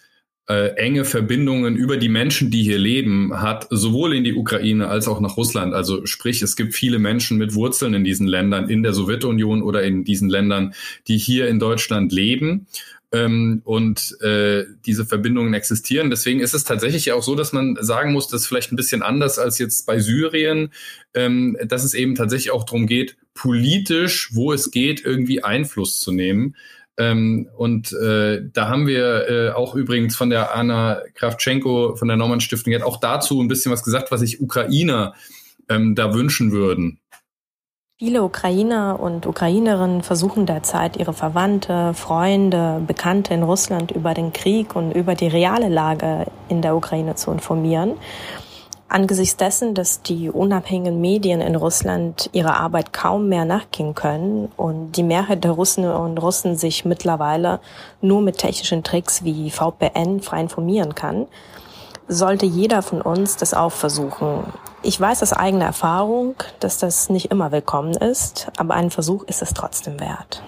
Speaker 3: äh, enge Verbindungen über die Menschen, die hier leben, hat, sowohl in die Ukraine als auch nach Russland. Also sprich, es gibt viele Menschen mit Wurzeln in diesen Ländern, in der Sowjetunion oder in diesen Ländern, die hier in Deutschland leben ähm, und äh, diese Verbindungen existieren. Deswegen ist es tatsächlich auch so, dass man sagen muss, das ist vielleicht ein bisschen anders als jetzt bei Syrien, ähm, dass es eben tatsächlich auch darum geht, politisch, wo es geht, irgendwie Einfluss zu nehmen. Ähm, und äh, da haben wir äh, auch übrigens von der Anna Kravtschenko von der Norman Stiftung jetzt auch dazu ein bisschen was gesagt, was sich Ukrainer ähm, da wünschen würden.
Speaker 5: Viele Ukrainer und Ukrainerinnen versuchen derzeit ihre Verwandte, Freunde, Bekannte in Russland über den Krieg und über die reale Lage in der Ukraine zu informieren. Angesichts dessen, dass die unabhängigen Medien in Russland ihrer Arbeit kaum mehr nachgehen können und die Mehrheit der Russen und Russen sich mittlerweile nur mit technischen Tricks wie VPN frei informieren kann, sollte jeder von uns das auch versuchen. Ich weiß aus eigener Erfahrung, dass das nicht immer willkommen ist, aber einen Versuch ist es trotzdem wert.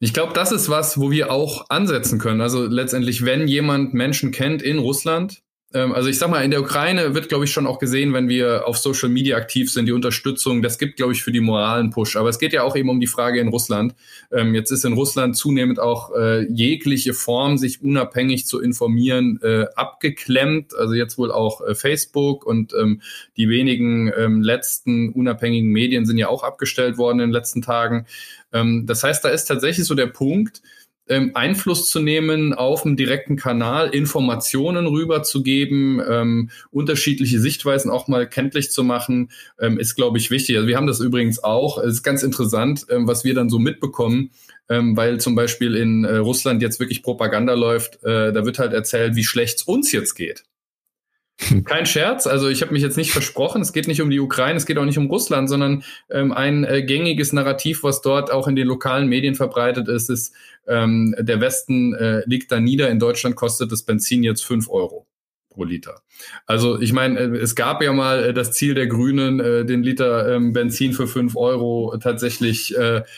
Speaker 3: Ich glaube, das ist was, wo wir auch ansetzen können. Also letztendlich, wenn jemand Menschen kennt in Russland, also ich sag mal, in der Ukraine wird, glaube ich, schon auch gesehen, wenn wir auf Social Media aktiv sind, die Unterstützung, das gibt, glaube ich, für die moralen Push. Aber es geht ja auch eben um die Frage in Russland. Ähm, jetzt ist in Russland zunehmend auch äh, jegliche Form, sich unabhängig zu informieren, äh, abgeklemmt. Also jetzt wohl auch äh, Facebook und ähm, die wenigen ähm, letzten unabhängigen Medien sind ja auch abgestellt worden in den letzten Tagen. Ähm, das heißt, da ist tatsächlich so der Punkt, ähm, Einfluss zu nehmen auf einen direkten Kanal, Informationen rüberzugeben, ähm, unterschiedliche Sichtweisen auch mal kenntlich zu machen, ähm, ist, glaube ich, wichtig. Also wir haben das übrigens auch. Es ist ganz interessant, ähm, was wir dann so mitbekommen, ähm, weil zum Beispiel in äh, Russland jetzt wirklich Propaganda läuft. Äh, da wird halt erzählt, wie schlecht es uns jetzt geht. Kein Scherz, also ich habe mich jetzt nicht versprochen, es geht nicht um die Ukraine, es geht auch nicht um Russland, sondern ähm, ein äh, gängiges Narrativ, was dort auch in den lokalen Medien verbreitet ist, ist, ähm, der Westen äh, liegt da nieder, in Deutschland kostet das Benzin jetzt fünf Euro pro Liter. Also ich meine, äh, es gab ja mal äh, das Ziel der Grünen, äh, den Liter ähm, Benzin für fünf Euro tatsächlich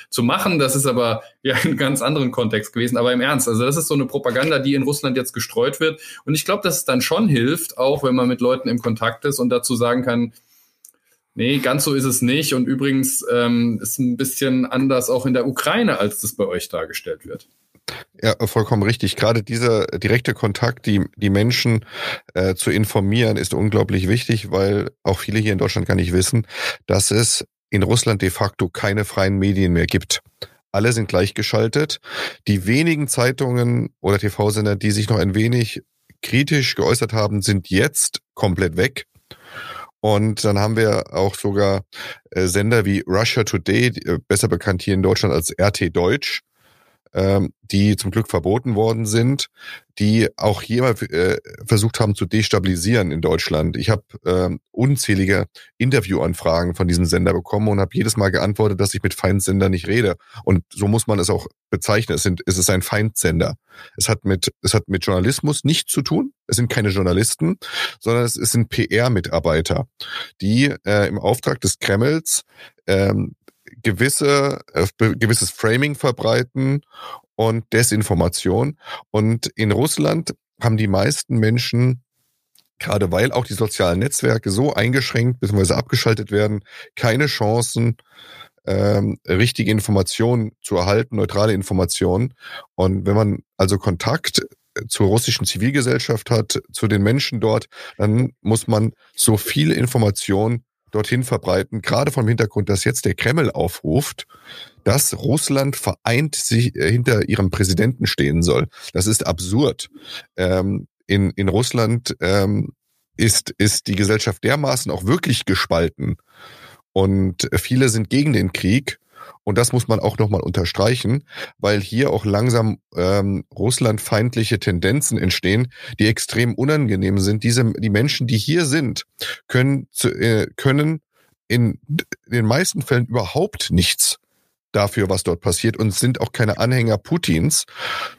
Speaker 3: zu machen. Das ist aber ja in ganz anderen Kontext gewesen. Aber im Ernst, also das ist so eine Propaganda, die in Russland jetzt gestreut wird. Und ich glaube, dass es dann schon hilft, auch wenn man mit Leuten im Kontakt ist und dazu sagen kann, Nee, ganz so ist es nicht. Und übrigens ähm, ist ein bisschen anders auch in der Ukraine, als das bei euch dargestellt wird.
Speaker 4: Ja, vollkommen richtig. Gerade dieser direkte Kontakt, die, die Menschen äh, zu informieren, ist unglaublich wichtig, weil auch viele hier in Deutschland gar nicht wissen, dass es in Russland de facto keine freien Medien mehr gibt. Alle sind gleichgeschaltet. Die wenigen Zeitungen oder TV-Sender, die sich noch ein wenig kritisch geäußert haben, sind jetzt komplett weg. Und dann haben wir auch sogar äh, Sender wie Russia Today, äh, besser bekannt hier in Deutschland als RT Deutsch, ähm, die zum Glück verboten worden sind, die auch mal äh, versucht haben zu destabilisieren in Deutschland. Ich habe äh, unzählige Interviewanfragen von diesem Sender bekommen und habe jedes Mal geantwortet, dass ich mit Feindsender nicht rede. Und so muss man es auch bezeichnen. Es, sind, es ist ein Feindsender. Es hat mit es hat mit Journalismus nichts zu tun. Es sind keine Journalisten, sondern es, es sind PR-Mitarbeiter, die äh, im Auftrag des Kremls ähm, gewisse, äh, gewisses Framing verbreiten und Desinformation. Und in Russland haben die meisten Menschen gerade weil auch die sozialen Netzwerke so eingeschränkt bzw. abgeschaltet werden, keine Chancen, ähm, richtige Informationen zu erhalten, neutrale Informationen. Und wenn man also Kontakt zur russischen Zivilgesellschaft hat, zu den Menschen dort, dann muss man so viele Informationen dorthin verbreiten, gerade vom Hintergrund, dass jetzt der Kreml aufruft, dass Russland vereint sich äh, hinter ihrem Präsidenten stehen soll. Das ist absurd. Ähm, in, in Russland ähm, ist, ist die Gesellschaft dermaßen auch wirklich gespalten und viele sind gegen den Krieg und das muss man auch nochmal unterstreichen, weil hier auch langsam ähm, russlandfeindliche Tendenzen entstehen, die extrem unangenehm sind. Diese, die Menschen, die hier sind, können, zu, äh, können in den meisten Fällen überhaupt nichts dafür, was dort passiert und sind auch keine Anhänger Putins,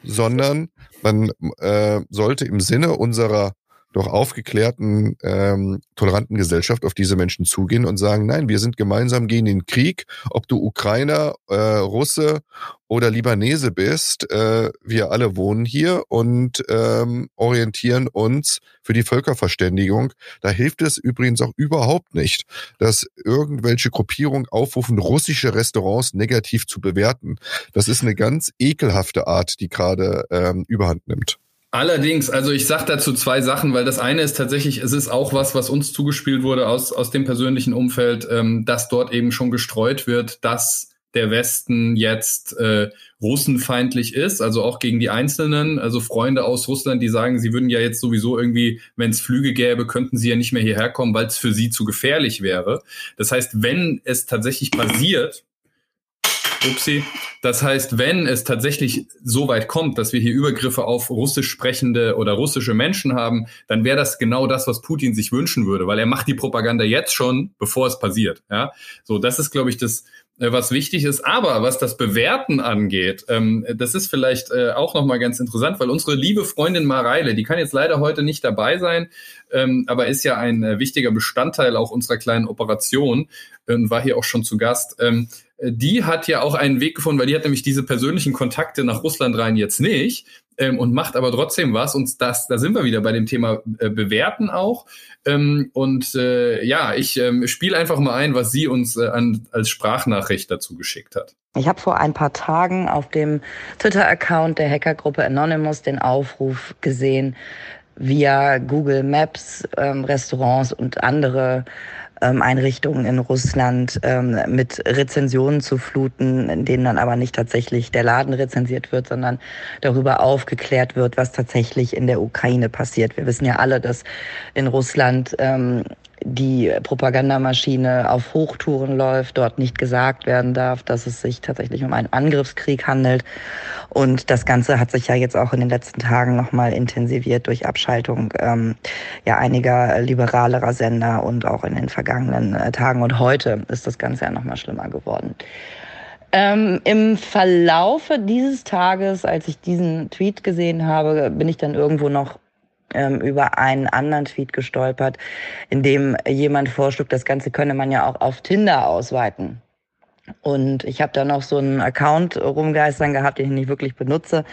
Speaker 4: sondern man äh, sollte im Sinne unserer doch aufgeklärten, ähm, toleranten Gesellschaft auf diese Menschen zugehen und sagen, nein, wir sind gemeinsam gegen den Krieg, ob du Ukrainer, äh, Russe oder Libanese bist, äh, wir alle wohnen hier und ähm, orientieren uns für die Völkerverständigung. Da hilft es übrigens auch überhaupt nicht, dass irgendwelche Gruppierungen aufrufen, russische Restaurants negativ zu bewerten. Das ist eine ganz ekelhafte Art, die gerade ähm, überhand nimmt.
Speaker 3: Allerdings, also ich sage dazu zwei Sachen, weil das eine ist tatsächlich, es ist auch was, was uns zugespielt wurde aus, aus dem persönlichen Umfeld, ähm, dass dort eben schon gestreut wird, dass der Westen jetzt äh, russenfeindlich ist, also auch gegen die Einzelnen, also Freunde aus Russland, die sagen, sie würden ja jetzt sowieso irgendwie, wenn es Flüge gäbe, könnten sie ja nicht mehr hierher kommen, weil es für sie zu gefährlich wäre. Das heißt, wenn es tatsächlich passiert, Upsi. Das heißt, wenn es tatsächlich so weit kommt, dass wir hier Übergriffe auf russisch sprechende oder russische Menschen haben, dann wäre das genau das, was Putin sich wünschen würde, weil er macht die Propaganda jetzt schon, bevor es passiert. Ja, so das ist, glaube ich, das, was wichtig ist. Aber was das Bewerten angeht, ähm, das ist vielleicht äh, auch nochmal ganz interessant, weil unsere liebe Freundin Mareile, die kann jetzt leider heute nicht dabei sein, ähm, aber ist ja ein äh, wichtiger Bestandteil auch unserer kleinen Operation und war hier auch schon zu Gast. Ähm, die hat ja auch einen Weg gefunden, weil die hat nämlich diese persönlichen Kontakte nach Russland rein jetzt nicht ähm, und macht aber trotzdem was. Und das, da sind wir wieder bei dem Thema äh, Bewerten auch. Ähm, und äh, ja, ich ähm, spiele einfach mal ein, was sie uns äh, an, als Sprachnachricht dazu geschickt hat.
Speaker 8: Ich habe vor ein paar Tagen auf dem Twitter-Account der Hackergruppe Anonymous den Aufruf gesehen, via Google Maps ähm, Restaurants und andere Einrichtungen in Russland ähm, mit Rezensionen zu fluten, in denen dann aber nicht tatsächlich der Laden rezensiert wird, sondern darüber aufgeklärt wird, was tatsächlich in der Ukraine passiert. Wir wissen ja alle, dass in Russland ähm, die Propagandamaschine auf Hochtouren läuft, dort nicht gesagt werden darf, dass es sich tatsächlich um einen Angriffskrieg handelt. Und das Ganze hat sich ja jetzt auch in den letzten Tagen nochmal intensiviert durch Abschaltung ähm, ja einiger liberalerer Sender und auch in den vergangenen äh, Tagen und heute ist das Ganze ja nochmal schlimmer geworden. Ähm, Im Verlaufe dieses Tages, als ich diesen Tweet gesehen habe, bin ich dann irgendwo noch ähm, über einen anderen Tweet gestolpert, in dem jemand vorschlug, das Ganze könne man ja auch auf Tinder ausweiten. Und ich habe da noch so einen Account rumgeistern gehabt, den ich nicht wirklich benutze,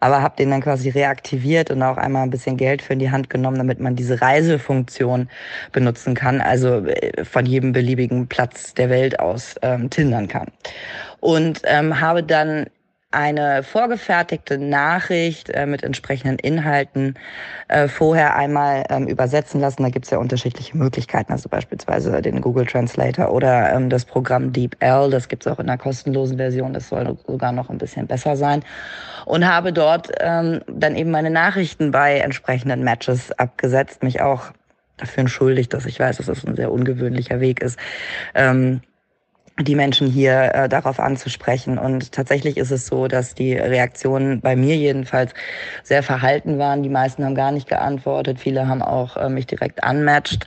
Speaker 8: aber habe den dann quasi reaktiviert und auch einmal ein bisschen Geld für in die Hand genommen, damit man diese Reisefunktion benutzen kann, also äh, von jedem beliebigen Platz der Welt aus ähm, tindern kann. Und ähm, habe dann eine vorgefertigte Nachricht äh, mit entsprechenden Inhalten äh, vorher einmal ähm, übersetzen lassen. Da gibt es ja unterschiedliche Möglichkeiten, also beispielsweise den Google Translator oder ähm, das Programm DeepL. Das gibt es auch in einer kostenlosen Version. Das soll sogar noch ein bisschen besser sein. Und habe dort ähm, dann eben meine Nachrichten bei entsprechenden Matches abgesetzt, mich auch dafür entschuldigt, dass ich weiß, dass das ein sehr ungewöhnlicher Weg ist. Ähm, die Menschen hier äh, darauf anzusprechen. Und tatsächlich ist es so, dass die Reaktionen bei mir jedenfalls sehr verhalten waren. Die meisten haben gar nicht geantwortet. Viele haben auch äh, mich direkt unmatched.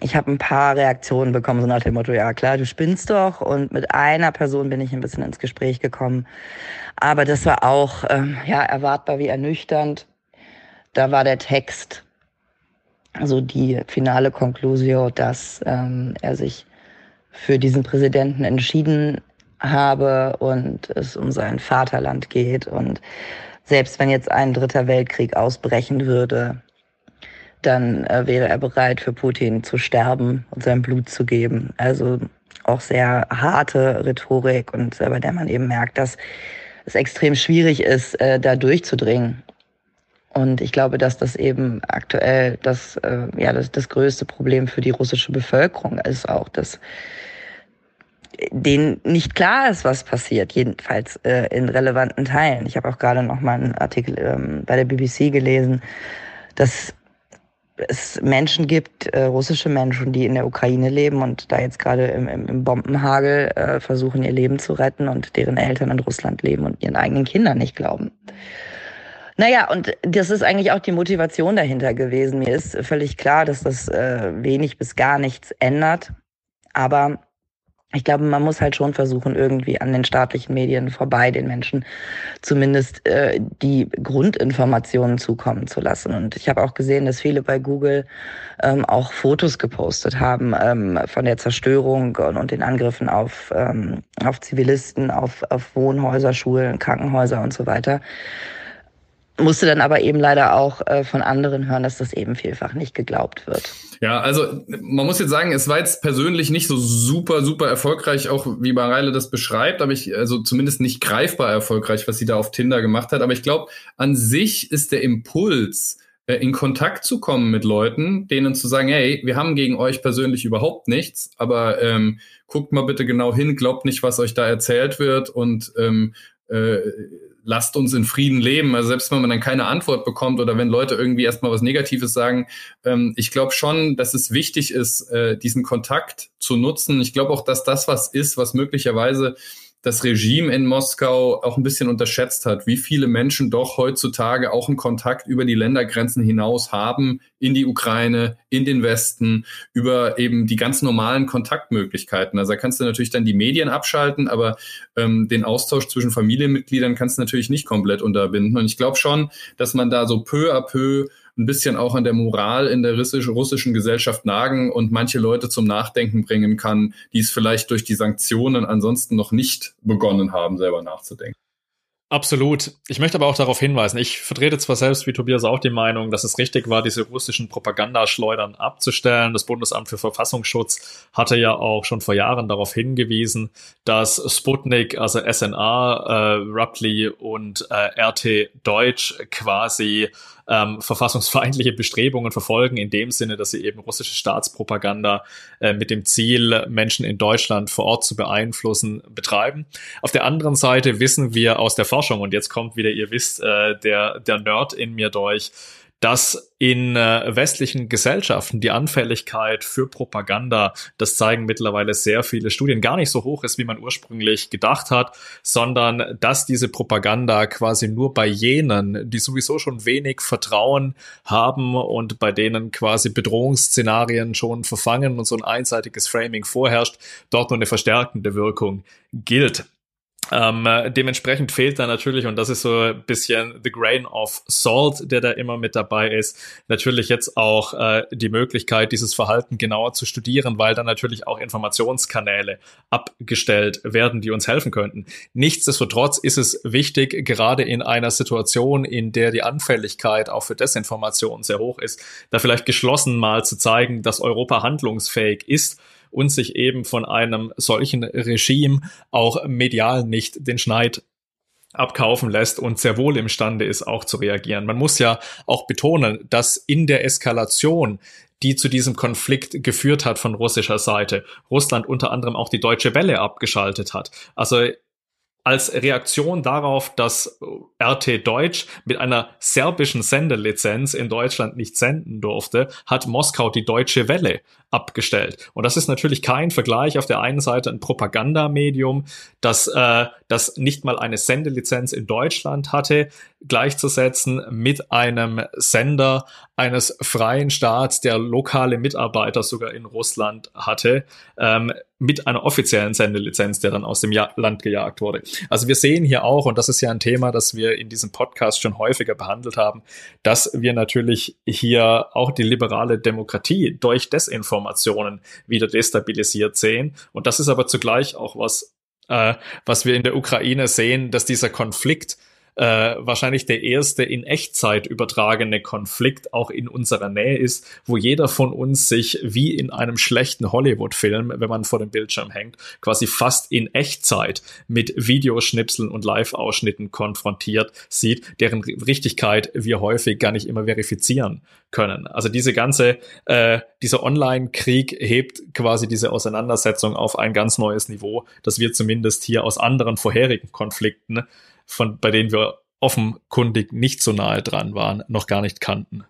Speaker 8: Ich habe ein paar Reaktionen bekommen, so nach dem Motto, ja klar, du spinnst doch. Und mit einer Person bin ich ein bisschen ins Gespräch gekommen. Aber das war auch ähm, ja erwartbar wie ernüchternd. Da war der Text, also die finale Conclusio, dass ähm, er sich für diesen Präsidenten entschieden habe und es um sein Vaterland geht. Und selbst wenn jetzt ein dritter Weltkrieg ausbrechen würde, dann äh, wäre er bereit, für Putin zu sterben und sein Blut zu geben. Also auch sehr harte Rhetorik und bei der man eben merkt, dass es extrem schwierig ist, äh, da durchzudringen. Und ich glaube, dass das eben aktuell das, äh, ja, das, das größte Problem für die russische Bevölkerung ist auch, dass denen nicht klar ist, was passiert, jedenfalls äh, in relevanten Teilen. Ich habe auch gerade noch mal einen Artikel ähm, bei der BBC gelesen, dass es Menschen gibt, äh, russische Menschen, die in der Ukraine leben und da jetzt gerade im, im, im Bombenhagel äh, versuchen, ihr Leben zu retten und deren Eltern in Russland leben und ihren eigenen Kindern nicht glauben. Naja, und das ist eigentlich auch die Motivation dahinter gewesen. Mir ist völlig klar, dass das äh, wenig bis gar nichts ändert. Aber ich glaube, man muss halt schon versuchen, irgendwie an den staatlichen Medien vorbei den Menschen zumindest äh, die Grundinformationen zukommen zu lassen. Und ich habe auch gesehen, dass viele bei Google ähm, auch Fotos gepostet haben ähm, von der Zerstörung und, und den Angriffen auf, ähm, auf Zivilisten, auf, auf Wohnhäuser, Schulen, Krankenhäuser und so weiter musste dann aber eben leider auch äh, von anderen hören, dass das eben vielfach nicht geglaubt wird.
Speaker 3: Ja, also man muss jetzt sagen, es war jetzt persönlich nicht so super, super erfolgreich, auch wie Bareile das beschreibt, aber ich, also zumindest nicht greifbar erfolgreich, was sie da auf Tinder gemacht hat. Aber ich glaube, an sich ist der Impuls, äh, in Kontakt zu kommen mit Leuten, denen zu sagen, hey, wir haben gegen euch persönlich überhaupt nichts, aber ähm, guckt mal bitte genau hin, glaubt nicht, was euch da erzählt wird und ähm, äh, lasst uns in Frieden leben. Also selbst wenn man dann keine Antwort bekommt oder wenn Leute irgendwie erstmal was Negatives sagen, ähm, ich glaube schon, dass es wichtig ist, äh, diesen Kontakt zu nutzen. Ich glaube auch, dass das was ist, was möglicherweise das Regime in Moskau auch ein bisschen unterschätzt hat, wie viele Menschen doch heutzutage auch einen Kontakt über die Ländergrenzen hinaus haben in die Ukraine, in den Westen, über eben die ganz normalen Kontaktmöglichkeiten. Also da kannst du natürlich dann die Medien abschalten, aber ähm, den Austausch zwischen Familienmitgliedern kannst du natürlich nicht komplett unterbinden. Und ich glaube schon, dass man da so peu à peu ein bisschen auch an der Moral in der russischen Gesellschaft nagen und manche Leute zum Nachdenken bringen kann, die es vielleicht durch die Sanktionen ansonsten noch nicht begonnen haben, selber nachzudenken.
Speaker 2: Absolut. Ich möchte aber auch darauf hinweisen, ich vertrete zwar selbst wie Tobias auch die Meinung, dass es richtig war, diese russischen Propagandaschleudern abzustellen. Das Bundesamt für Verfassungsschutz hatte ja auch schon vor Jahren darauf hingewiesen, dass Sputnik, also SNA, äh, Ruppli und äh, RT Deutsch quasi ähm, verfassungsfeindliche Bestrebungen verfolgen, in dem Sinne, dass sie eben russische Staatspropaganda äh, mit dem Ziel, Menschen in Deutschland vor Ort zu beeinflussen, betreiben. Auf der anderen Seite wissen wir aus der Forschung, und jetzt kommt wieder, ihr wisst, äh, der, der Nerd in mir durch, dass in äh, westlichen Gesellschaften die Anfälligkeit für Propaganda, das zeigen mittlerweile sehr viele Studien, gar nicht so hoch ist, wie man ursprünglich gedacht hat, sondern dass diese Propaganda quasi nur bei jenen, die sowieso schon wenig Vertrauen haben und bei denen quasi Bedrohungsszenarien schon verfangen und so ein einseitiges Framing vorherrscht, dort nur eine verstärkende Wirkung gilt. Ähm, dementsprechend fehlt da natürlich, und das ist so ein bisschen the grain of salt, der da immer mit dabei ist, natürlich jetzt auch äh, die Möglichkeit, dieses Verhalten genauer zu studieren, weil dann natürlich auch Informationskanäle abgestellt werden, die uns helfen könnten. Nichtsdestotrotz ist es wichtig, gerade in einer Situation, in der die Anfälligkeit auch für Desinformation sehr hoch ist, da vielleicht geschlossen mal zu zeigen, dass Europa handlungsfähig ist und sich eben von einem solchen Regime auch medial nicht den Schneid abkaufen lässt und sehr wohl imstande ist, auch zu reagieren. Man muss ja auch betonen, dass in der Eskalation die zu diesem Konflikt geführt hat von russischer Seite. Russland unter anderem auch die Deutsche Welle abgeschaltet hat. Also als Reaktion darauf, dass RT Deutsch mit einer serbischen Sendelizenz in Deutschland nicht senden durfte, hat Moskau die Deutsche Welle abgestellt. Und das ist natürlich kein Vergleich. Auf der einen Seite ein Propagandamedium, das, äh, das nicht mal eine Sendelizenz in Deutschland hatte, gleichzusetzen mit einem Sender eines freien Staats, der lokale Mitarbeiter sogar in Russland hatte, ähm, mit einer offiziellen Sendelizenz, der dann aus dem ja Land gejagt wurde. Also wir sehen hier auch, und das ist ja ein Thema, das wir in diesem Podcast schon häufiger behandelt haben, dass wir natürlich hier auch die liberale Demokratie durch Desinformation Informationen wieder destabilisiert sehen. Und das ist aber zugleich auch was, äh, was wir in der Ukraine sehen, dass dieser Konflikt äh, wahrscheinlich der erste in Echtzeit übertragene Konflikt auch in unserer Nähe ist, wo jeder von uns sich wie in einem schlechten Hollywood-Film, wenn man vor dem Bildschirm hängt, quasi fast in Echtzeit mit Videoschnipseln und Live-Ausschnitten konfrontiert sieht, deren Richtigkeit wir häufig gar nicht immer verifizieren können. Also diese ganze, äh, dieser Online-Krieg hebt quasi diese Auseinandersetzung auf ein ganz neues Niveau, das wir zumindest hier aus anderen vorherigen Konflikten von, bei denen wir offenkundig nicht so nahe dran waren, noch gar nicht kannten.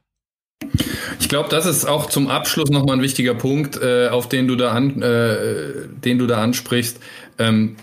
Speaker 3: Ich glaube, das ist auch zum Abschluss nochmal ein wichtiger Punkt, äh, auf den du da an, äh, den du da ansprichst. Ähm,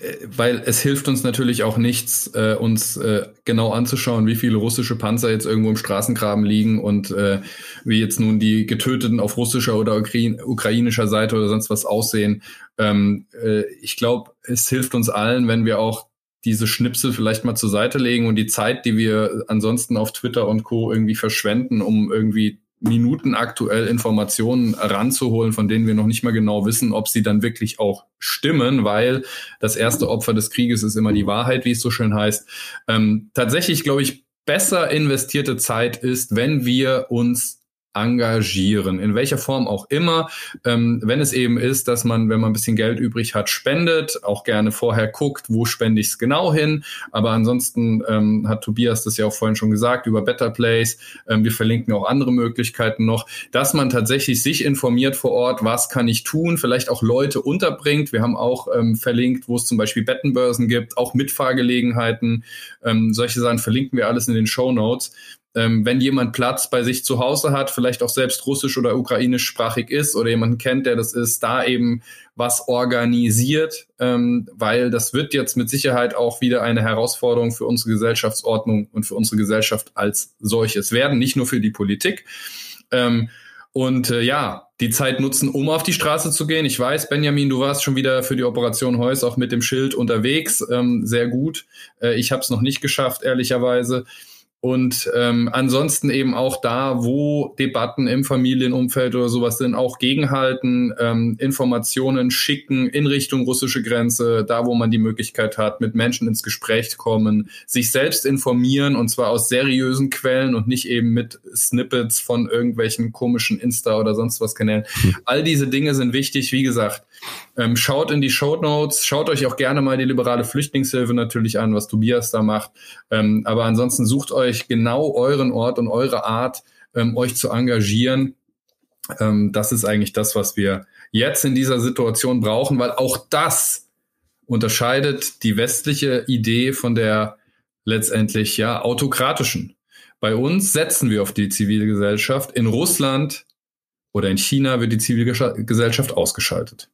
Speaker 3: äh, weil es hilft uns natürlich auch nichts, äh, uns äh, genau anzuschauen, wie viele russische Panzer jetzt irgendwo im Straßengraben liegen und äh, wie jetzt nun die Getöteten auf russischer oder Ukra ukrainischer Seite oder sonst was aussehen. Ähm, äh, ich glaube, es hilft uns allen, wenn wir auch diese Schnipsel vielleicht mal zur Seite legen und die Zeit, die wir ansonsten auf Twitter und Co. irgendwie verschwenden, um irgendwie Minuten aktuell Informationen ranzuholen, von denen wir noch nicht mal genau wissen, ob sie dann wirklich auch stimmen, weil das erste Opfer des Krieges ist immer die Wahrheit, wie es so schön heißt. Ähm, tatsächlich, glaube ich, besser investierte Zeit ist, wenn wir uns engagieren, in welcher Form auch immer. Ähm, wenn es eben ist, dass man, wenn man ein bisschen Geld übrig hat, spendet, auch gerne vorher guckt, wo spende ich es genau hin. Aber ansonsten ähm, hat Tobias das ja auch vorhin schon gesagt über Better Place. Ähm, wir verlinken auch andere Möglichkeiten noch, dass man tatsächlich sich informiert vor Ort, was kann ich tun, vielleicht auch Leute unterbringt. Wir haben auch ähm, verlinkt, wo es zum Beispiel Bettenbörsen gibt, auch Mitfahrgelegenheiten. Ähm, solche Sachen verlinken wir alles in den Show Notes ähm, wenn jemand Platz bei sich zu Hause hat, vielleicht auch selbst russisch oder ukrainischsprachig ist oder jemanden kennt, der das ist, da eben was organisiert, ähm, weil das wird jetzt mit Sicherheit auch wieder eine Herausforderung für unsere Gesellschaftsordnung und für unsere Gesellschaft als solches werden, nicht nur für die Politik. Ähm, und äh, ja, die Zeit nutzen, um auf die Straße zu gehen. Ich weiß, Benjamin, du warst schon wieder für die Operation Heus auch mit dem Schild unterwegs. Ähm, sehr gut. Äh, ich habe es noch nicht geschafft, ehrlicherweise. Und ähm, ansonsten eben auch da, wo Debatten im Familienumfeld oder sowas sind, auch gegenhalten, ähm, Informationen schicken in Richtung russische Grenze, da wo man die Möglichkeit hat, mit Menschen ins Gespräch kommen, sich selbst informieren und zwar aus seriösen Quellen und nicht eben mit Snippets von irgendwelchen komischen Insta oder sonst was Kanälen. All diese Dinge sind wichtig. Wie gesagt, ähm, schaut in die Show Notes, schaut euch auch gerne mal die liberale Flüchtlingshilfe natürlich an, was Tobias da macht. Ähm, aber ansonsten sucht euch euch genau euren Ort und eure Art, ähm, euch zu engagieren. Ähm, das ist eigentlich das, was wir jetzt in dieser Situation brauchen, weil auch das unterscheidet die westliche Idee von der letztendlich ja autokratischen. Bei uns setzen wir auf die Zivilgesellschaft. In Russland oder in China wird die Zivilgesellschaft ausgeschaltet.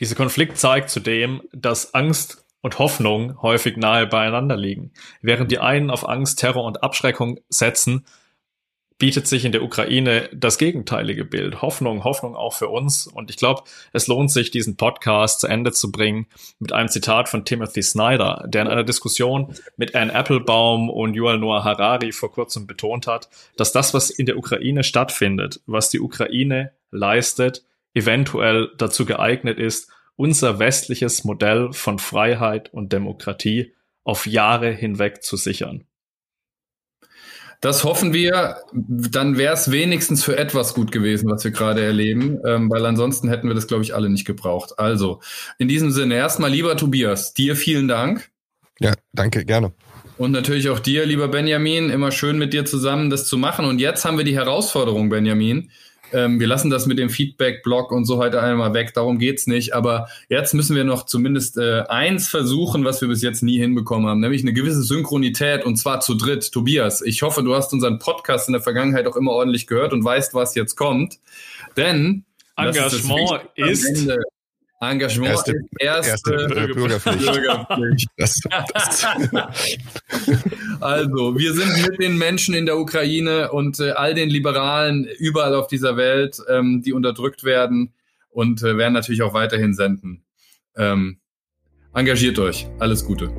Speaker 2: Dieser Konflikt zeigt zudem, dass Angst und Hoffnung häufig nahe beieinander liegen. Während die einen auf Angst, Terror und Abschreckung setzen, bietet sich in der Ukraine das gegenteilige Bild. Hoffnung, Hoffnung auch für uns. Und ich glaube, es lohnt sich, diesen Podcast zu Ende zu bringen mit einem Zitat von Timothy Snyder, der in einer Diskussion mit Anne Applebaum und Yuval Noah Harari vor kurzem betont hat, dass das, was in der Ukraine stattfindet, was die Ukraine leistet, eventuell dazu geeignet ist, unser westliches Modell von Freiheit und Demokratie auf Jahre hinweg zu sichern.
Speaker 3: Das hoffen wir. Dann wäre es wenigstens für etwas gut gewesen, was wir gerade erleben, ähm, weil ansonsten hätten wir das, glaube ich, alle nicht gebraucht. Also, in diesem Sinne, erstmal lieber Tobias, dir vielen Dank.
Speaker 4: Ja, danke, gerne.
Speaker 3: Und natürlich auch dir, lieber Benjamin, immer schön mit dir zusammen das zu machen. Und jetzt haben wir die Herausforderung, Benjamin. Ähm, wir lassen das mit dem Feedback-Blog und so heute einmal weg, darum geht's nicht. Aber jetzt müssen wir noch zumindest äh, eins versuchen, was wir bis jetzt nie hinbekommen haben, nämlich eine gewisse Synchronität und zwar zu dritt. Tobias, ich hoffe, du hast unseren Podcast in der Vergangenheit auch immer ordentlich gehört und weißt, was jetzt kommt. Denn
Speaker 2: Engagement ist, ist
Speaker 3: Engagement erste, erste, erste Bürgerpflicht. Bürgerpflicht. Das, das. also, wir sind mit den Menschen in der Ukraine und äh, all den Liberalen überall auf dieser Welt, ähm, die unterdrückt werden und äh, werden natürlich auch weiterhin senden. Ähm, engagiert euch. Alles Gute.